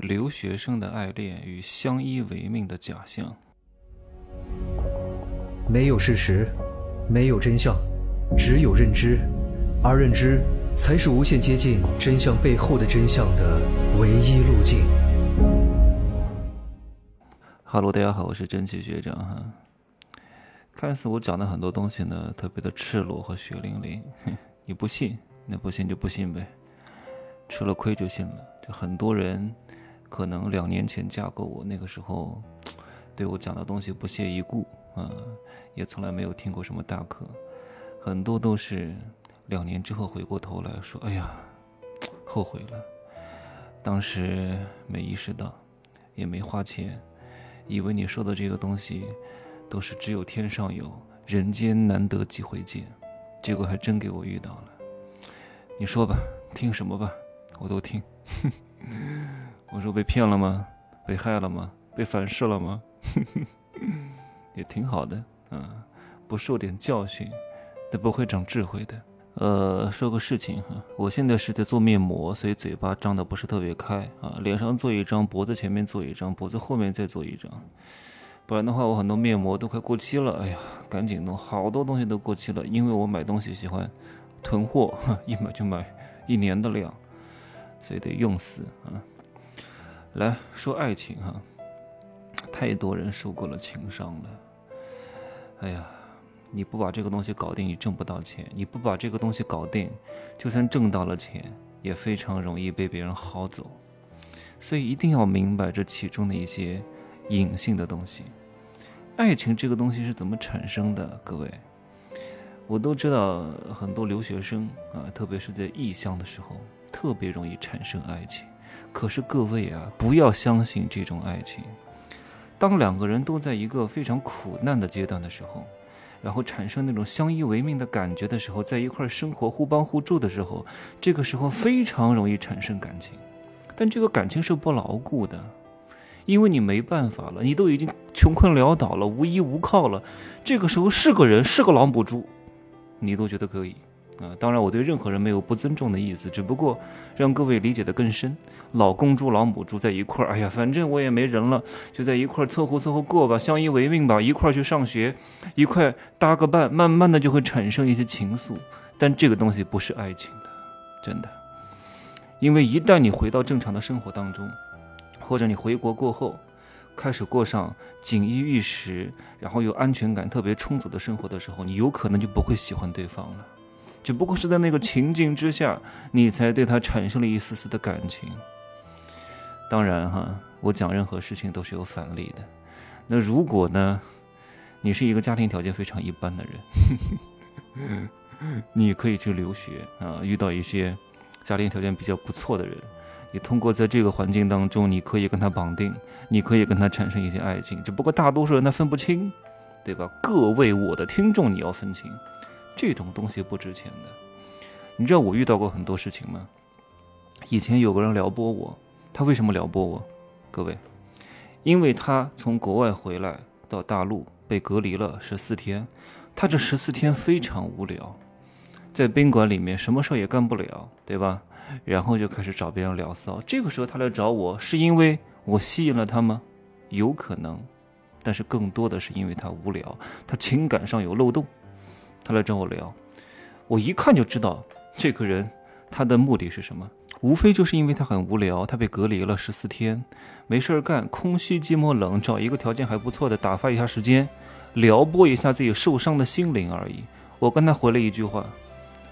留学生的爱恋与相依为命的假象。没有事实，没有真相，只有认知，而认知才是无限接近真相背后的真相的唯一路径。哈喽，大家好，我是真奇学长哈。看似我讲的很多东西呢，特别的赤裸和血淋淋，你不信，那不信就不信呗，吃了亏就信了。就很多人可能两年前加过我，那个时候对我讲的东西不屑一顾啊，也从来没有听过什么大课，很多都是两年之后回过头来说，哎呀，后悔了，当时没意识到，也没花钱。以为你说的这个东西，都是只有天上有人间难得几回见，结果还真给我遇到了。你说吧，听什么吧，我都听。哼 我说被骗了吗？被害了吗？被反噬了吗？也挺好的，嗯，不受点教训，那不会长智慧的。呃，说个事情哈，我现在是在做面膜，所以嘴巴张的不是特别开啊。脸上做一张，脖子前面做一张，脖子后面再做一张，不然的话，我很多面膜都快过期了。哎呀，赶紧弄，好多东西都过期了，因为我买东西喜欢囤货，一买就买一年的量，所以得用死啊。来说爱情哈，太多人受过了情伤了，哎呀。你不把这个东西搞定，你挣不到钱；你不把这个东西搞定，就算挣到了钱，也非常容易被别人薅走。所以一定要明白这其中的一些隐性的东西。爱情这个东西是怎么产生的？各位，我都知道，很多留学生啊，特别是在异乡的时候，特别容易产生爱情。可是各位啊，不要相信这种爱情。当两个人都在一个非常苦难的阶段的时候。然后产生那种相依为命的感觉的时候，在一块生活、互帮互助的时候，这个时候非常容易产生感情。但这个感情是不牢固的，因为你没办法了，你都已经穷困潦倒了、无依无靠了。这个时候是个人，是个老母猪，你都觉得可以。啊，当然我对任何人没有不尊重的意思，只不过让各位理解的更深。老公猪、老母猪在一块儿，哎呀，反正我也没人了，就在一块儿凑合凑合过吧，相依为命吧，一块儿去上学，一块搭个伴，慢慢的就会产生一些情愫。但这个东西不是爱情的，真的。因为一旦你回到正常的生活当中，或者你回国过后，开始过上锦衣玉食，然后有安全感特别充足的生活的时候，你有可能就不会喜欢对方了。只不过是在那个情境之下，你才对他产生了一丝丝的感情。当然哈，我讲任何事情都是有反例的。那如果呢，你是一个家庭条件非常一般的人，你可以去留学啊，遇到一些家庭条件比较不错的人，你通过在这个环境当中，你可以跟他绑定，你可以跟他产生一些爱情。只不过大多数人他分不清，对吧？各位我的听众，你要分清。这种东西不值钱的，你知道我遇到过很多事情吗？以前有个人撩拨我，他为什么撩拨我？各位，因为他从国外回来到大陆被隔离了十四天，他这十四天非常无聊，在宾馆里面什么事也干不了，对吧？然后就开始找别人聊骚。这个时候他来找我是因为我吸引了他吗？有可能，但是更多的是因为他无聊，他情感上有漏洞。他来找我聊，我一看就知道这个人他的目的是什么，无非就是因为他很无聊，他被隔离了十四天，没事儿干，空虚寂寞冷，找一个条件还不错的打发一下时间，撩拨一下自己受伤的心灵而已。我跟他回了一句话，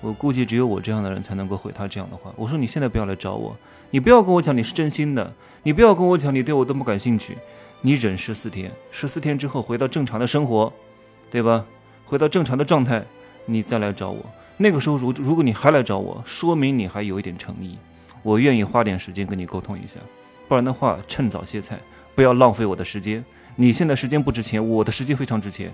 我估计只有我这样的人才能够回他这样的话。我说你现在不要来找我，你不要跟我讲你是真心的，你不要跟我讲你对我多么感兴趣，你忍十四天，十四天之后回到正常的生活，对吧？回到正常的状态，你再来找我。那个时候，如如果你还来找我，说明你还有一点诚意，我愿意花点时间跟你沟通一下。不然的话，趁早歇菜，不要浪费我的时间。你现在时间不值钱，我的时间非常值钱，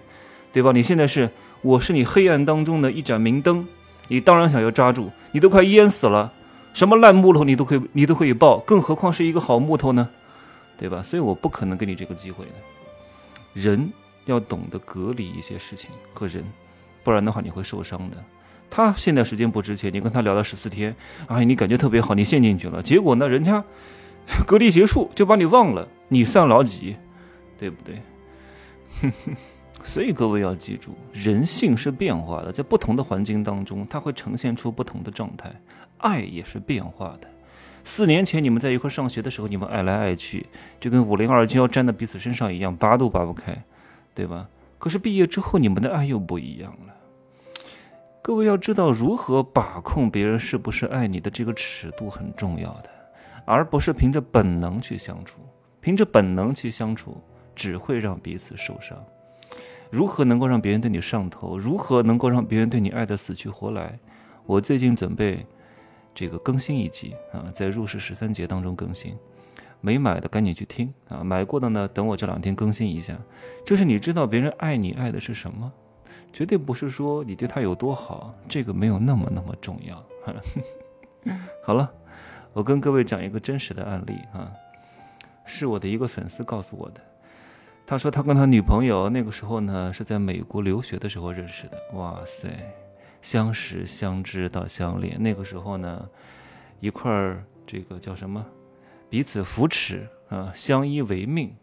对吧？你现在是我是你黑暗当中的一盏明灯，你当然想要抓住。你都快淹死了，什么烂木头你都可以你都可以抱，更何况是一个好木头呢？对吧？所以我不可能给你这个机会的。人。要懂得隔离一些事情和人，不然的话你会受伤的。他现在时间不值钱，你跟他聊了十四天，哎，你感觉特别好，你陷进去了。结果呢，人家 隔离结束就把你忘了，你算老几？对不对？所以各位要记住，人性是变化的，在不同的环境当中，它会呈现出不同的状态。爱也是变化的。四年前你们在一块上学的时候，你们爱来爱去，就跟五零二胶粘在彼此身上一样，拔都拔不开，对吧？可是毕业之后，你们的爱又不一样了。各位要知道，如何把控别人是不是爱你的这个尺度很重要的，而不是凭着本能去相处。凭着本能去相处，只会让彼此受伤。如何能够让别人对你上头？如何能够让别人对你爱得死去活来？我最近准备这个更新一集啊，在入世十三节当中更新。没买的赶紧去听啊，买过的呢，等我这两天更新一下。就是你知道别人爱你爱的是什么？绝对不是说你对他有多好，这个没有那么那么重要。好了，我跟各位讲一个真实的案例啊，是我的一个粉丝告诉我的。他说他跟他女朋友那个时候呢是在美国留学的时候认识的。哇塞，相识相知到相恋，那个时候呢一块儿这个叫什么？彼此扶持啊，相依为命，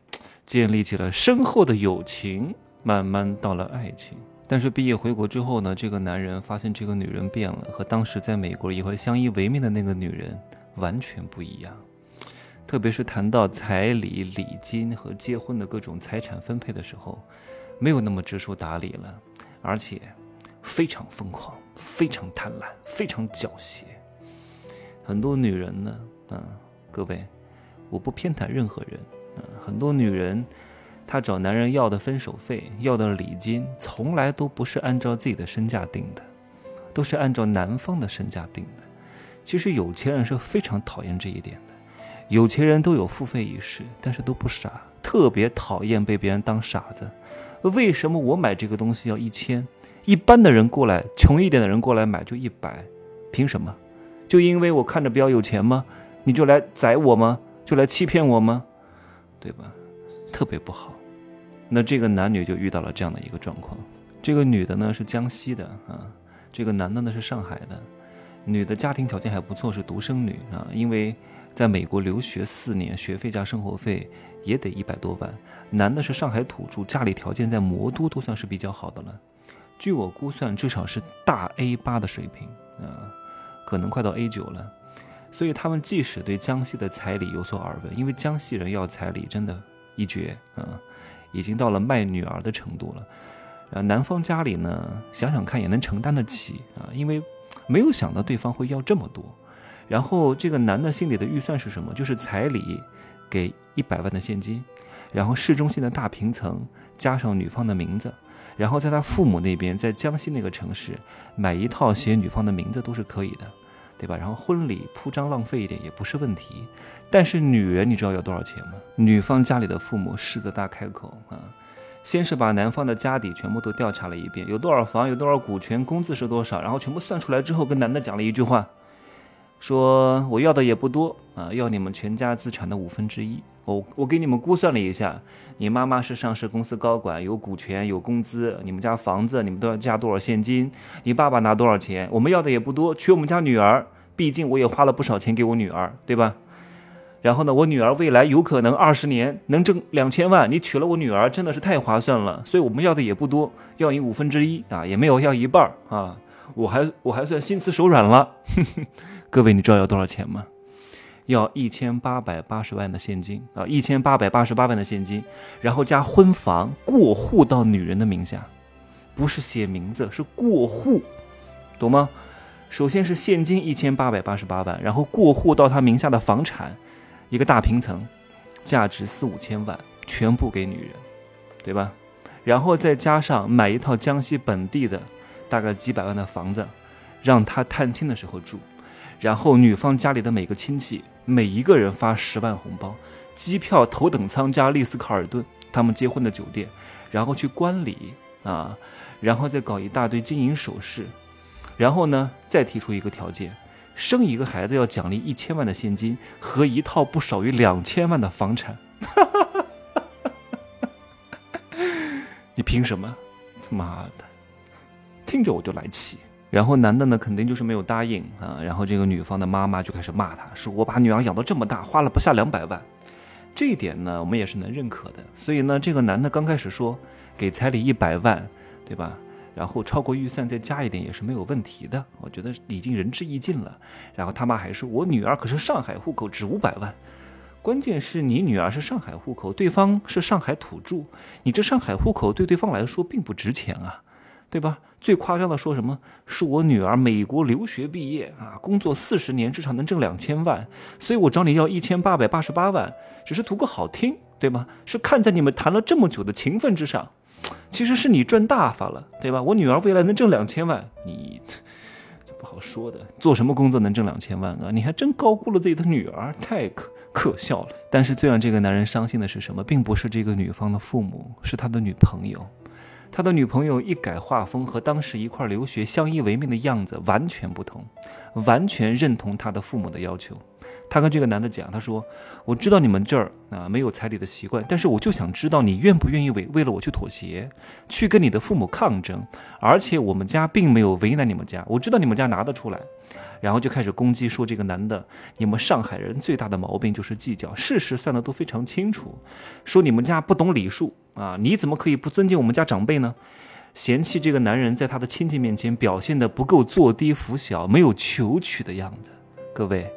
建立起了深厚的友情，慢慢到了爱情。但是毕业回国之后呢，这个男人发现这个女人变了，和当时在美国也会相依为命的那个女人完全不一样。特别是谈到彩礼、礼金和结婚的各种财产分配的时候，没有那么知书达理了，而且非常疯狂、非常贪婪、非常狡黠。很多女人呢，嗯，各位，我不偏袒任何人，嗯，很多女人。她找男人要的分手费、要的礼金，从来都不是按照自己的身价定的，都是按照男方的身价定的。其实有钱人是非常讨厌这一点的，有钱人都有付费意识，但是都不傻，特别讨厌被别人当傻子。为什么我买这个东西要一千，一般的人过来，穷一点的人过来买就一百？凭什么？就因为我看着比较有钱吗？你就来宰我吗？就来欺骗我吗？对吧？特别不好，那这个男女就遇到了这样的一个状况。这个女的呢是江西的啊，这个男的呢是上海的。女的家庭条件还不错，是独生女啊，因为在美国留学四年，学费加生活费也得一百多万。男的是上海土著，家里条件在魔都都算是比较好的了。据我估算，至少是大 A 八的水平啊，可能快到 A 九了。所以他们即使对江西的彩礼有所耳闻，因为江西人要彩礼真的。一绝啊，已经到了卖女儿的程度了。呃，男方家里呢，想想看也能承担得起啊，因为没有想到对方会要这么多。然后这个男的心里的预算是什么？就是彩礼给一百万的现金，然后市中心的大平层加上女方的名字，然后在他父母那边，在江西那个城市买一套写女方的名字都是可以的。对吧？然后婚礼铺张浪费一点也不是问题，但是女人你知道要多少钱吗？女方家里的父母狮子大开口啊，先是把男方的家底全部都调查了一遍，有多少房，有多少股权，工资是多少，然后全部算出来之后，跟男的讲了一句话，说我要的也不多啊，要你们全家资产的五分之一。我我给你们估算了一下，你妈妈是上市公司高管，有股权，有工资，你们家房子你们都要加多少现金？你爸爸拿多少钱？我们要的也不多，娶我们家女儿，毕竟我也花了不少钱给我女儿，对吧？然后呢，我女儿未来有可能二十年能挣两千万，你娶了我女儿真的是太划算了，所以我们要的也不多，要你五分之一啊，也没有要一半啊，我还我还算心慈手软了。各位，你知道要多少钱吗？要一千八百八十万的现金啊，一千八百八十八万的现金，然后加婚房过户到女人的名下，不是写名字，是过户，懂吗？首先是现金一千八百八十八万，然后过户到她名下的房产，一个大平层，价值四五千万，全部给女人，对吧？然后再加上买一套江西本地的，大概几百万的房子，让他探亲的时候住。然后女方家里的每个亲戚，每一个人发十万红包，机票头等舱加丽思卡尔顿，他们结婚的酒店，然后去观礼啊，然后再搞一大堆金银首饰，然后呢，再提出一个条件，生一个孩子要奖励一千万的现金和一套不少于两千万的房产。你凭什么？他妈的，听着我就来气。然后男的呢，肯定就是没有答应啊。然后这个女方的妈妈就开始骂他，说我把女儿养到这么大，花了不下两百万。这一点呢，我们也是能认可的。所以呢，这个男的刚开始说给彩礼一百万，对吧？然后超过预算再加一点也是没有问题的。我觉得已经仁至义尽了。然后他妈还说，我女儿可是上海户口，值五百万。关键是你女儿是上海户口，对方是上海土著，你这上海户口对对方来说并不值钱啊。对吧？最夸张的说什么？是我女儿美国留学毕业啊，工作四十年至少能挣两千万，所以我找你要一千八百八十八万，只是图个好听，对吧？是看在你们谈了这么久的情分之上，其实是你赚大发了，对吧？我女儿未来能挣两千万，你这不好说的。做什么工作能挣两千万啊？你还真高估了自己的女儿，太可可笑了。但是最让这个男人伤心的是什么？并不是这个女方的父母，是他的女朋友。他的女朋友一改画风，和当时一块留学相依为命的样子完全不同，完全认同他的父母的要求。他跟这个男的讲，他说：“我知道你们这儿啊没有彩礼的习惯，但是我就想知道你愿不愿意为为了我去妥协，去跟你的父母抗争。而且我们家并没有为难你们家，我知道你们家拿得出来。”然后就开始攻击说这个男的，你们上海人最大的毛病就是计较，事实算的都非常清楚。说你们家不懂礼数啊，你怎么可以不尊敬我们家长辈呢？嫌弃这个男人在他的亲戚面前表现的不够坐低服小，没有求娶的样子。各位，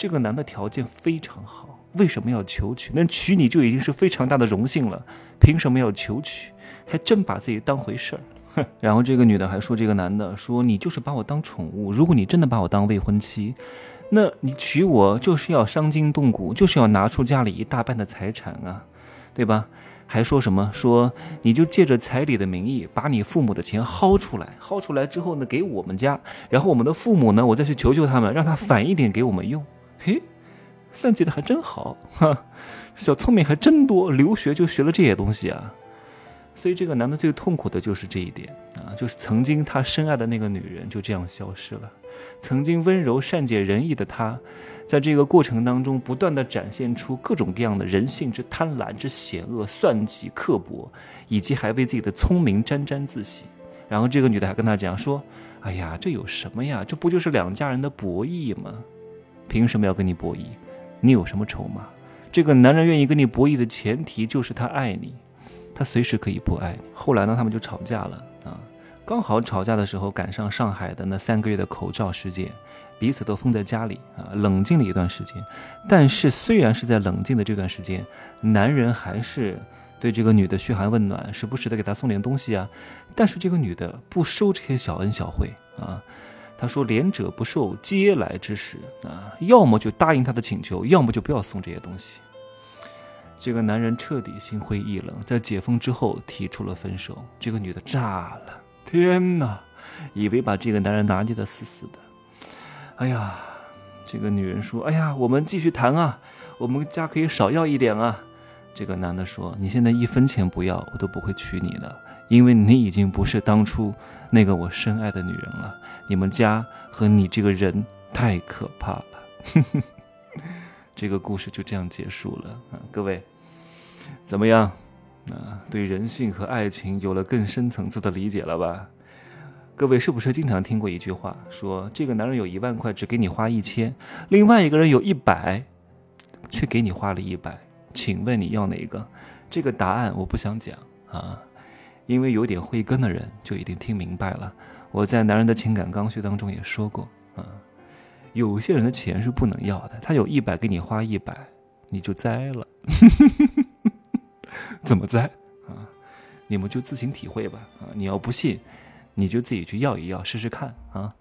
这个男的条件非常好，为什么要求娶？能娶你就已经是非常大的荣幸了，凭什么要求娶？还真把自己当回事儿。然后这个女的还说：“这个男的说你就是把我当宠物，如果你真的把我当未婚妻，那你娶我就是要伤筋动骨，就是要拿出家里一大半的财产啊，对吧？还说什么说你就借着彩礼的名义把你父母的钱薅出来，薅出来之后呢给我们家，然后我们的父母呢我再去求求他们，让他返一点给我们用。嘿，算计的还真好，哈，小聪明还真多，留学就学了这些东西啊。”所以这个男的最痛苦的就是这一点啊，就是曾经他深爱的那个女人就这样消失了，曾经温柔善解人意的他，在这个过程当中不断的展现出各种各样的人性之贪婪之险恶、算计刻薄，以及还为自己的聪明沾沾自喜。然后这个女的还跟他讲说：“哎呀，这有什么呀？这不就是两家人的博弈吗？凭什么要跟你博弈？你有什么筹码？这个男人愿意跟你博弈的前提就是他爱你。”他随时可以不爱你。后来呢，他们就吵架了啊。刚好吵架的时候赶上上海的那三个月的口罩事件，彼此都封在家里啊，冷静了一段时间。但是虽然是在冷静的这段时间，男人还是对这个女的嘘寒问暖，时不时的给她送点东西啊。但是这个女的不收这些小恩小惠啊。他说：“连者不受，嗟来之食啊，要么就答应他的请求，要么就不要送这些东西。”这个男人彻底心灰意冷，在解封之后提出了分手。这个女的炸了，天哪，以为把这个男人拿捏的死死的。哎呀，这个女人说：“哎呀，我们继续谈啊，我们家可以少要一点啊。”这个男的说：“你现在一分钱不要，我都不会娶你的，因为你已经不是当初那个我深爱的女人了。你们家和你这个人太可怕了。”这个故事就这样结束了啊，各位。怎么样？啊，对人性和爱情有了更深层次的理解了吧？各位是不是经常听过一句话，说这个男人有一万块只给你花一千，另外一个人有一百，却给你花了一百，请问你要哪个？这个答案我不想讲啊，因为有点慧根的人就已经听明白了。我在《男人的情感刚需》当中也说过啊，有些人的钱是不能要的，他有一百给你花一百，你就栽了。怎么栽啊？你们就自行体会吧啊！你要不信，你就自己去要一要试试看啊！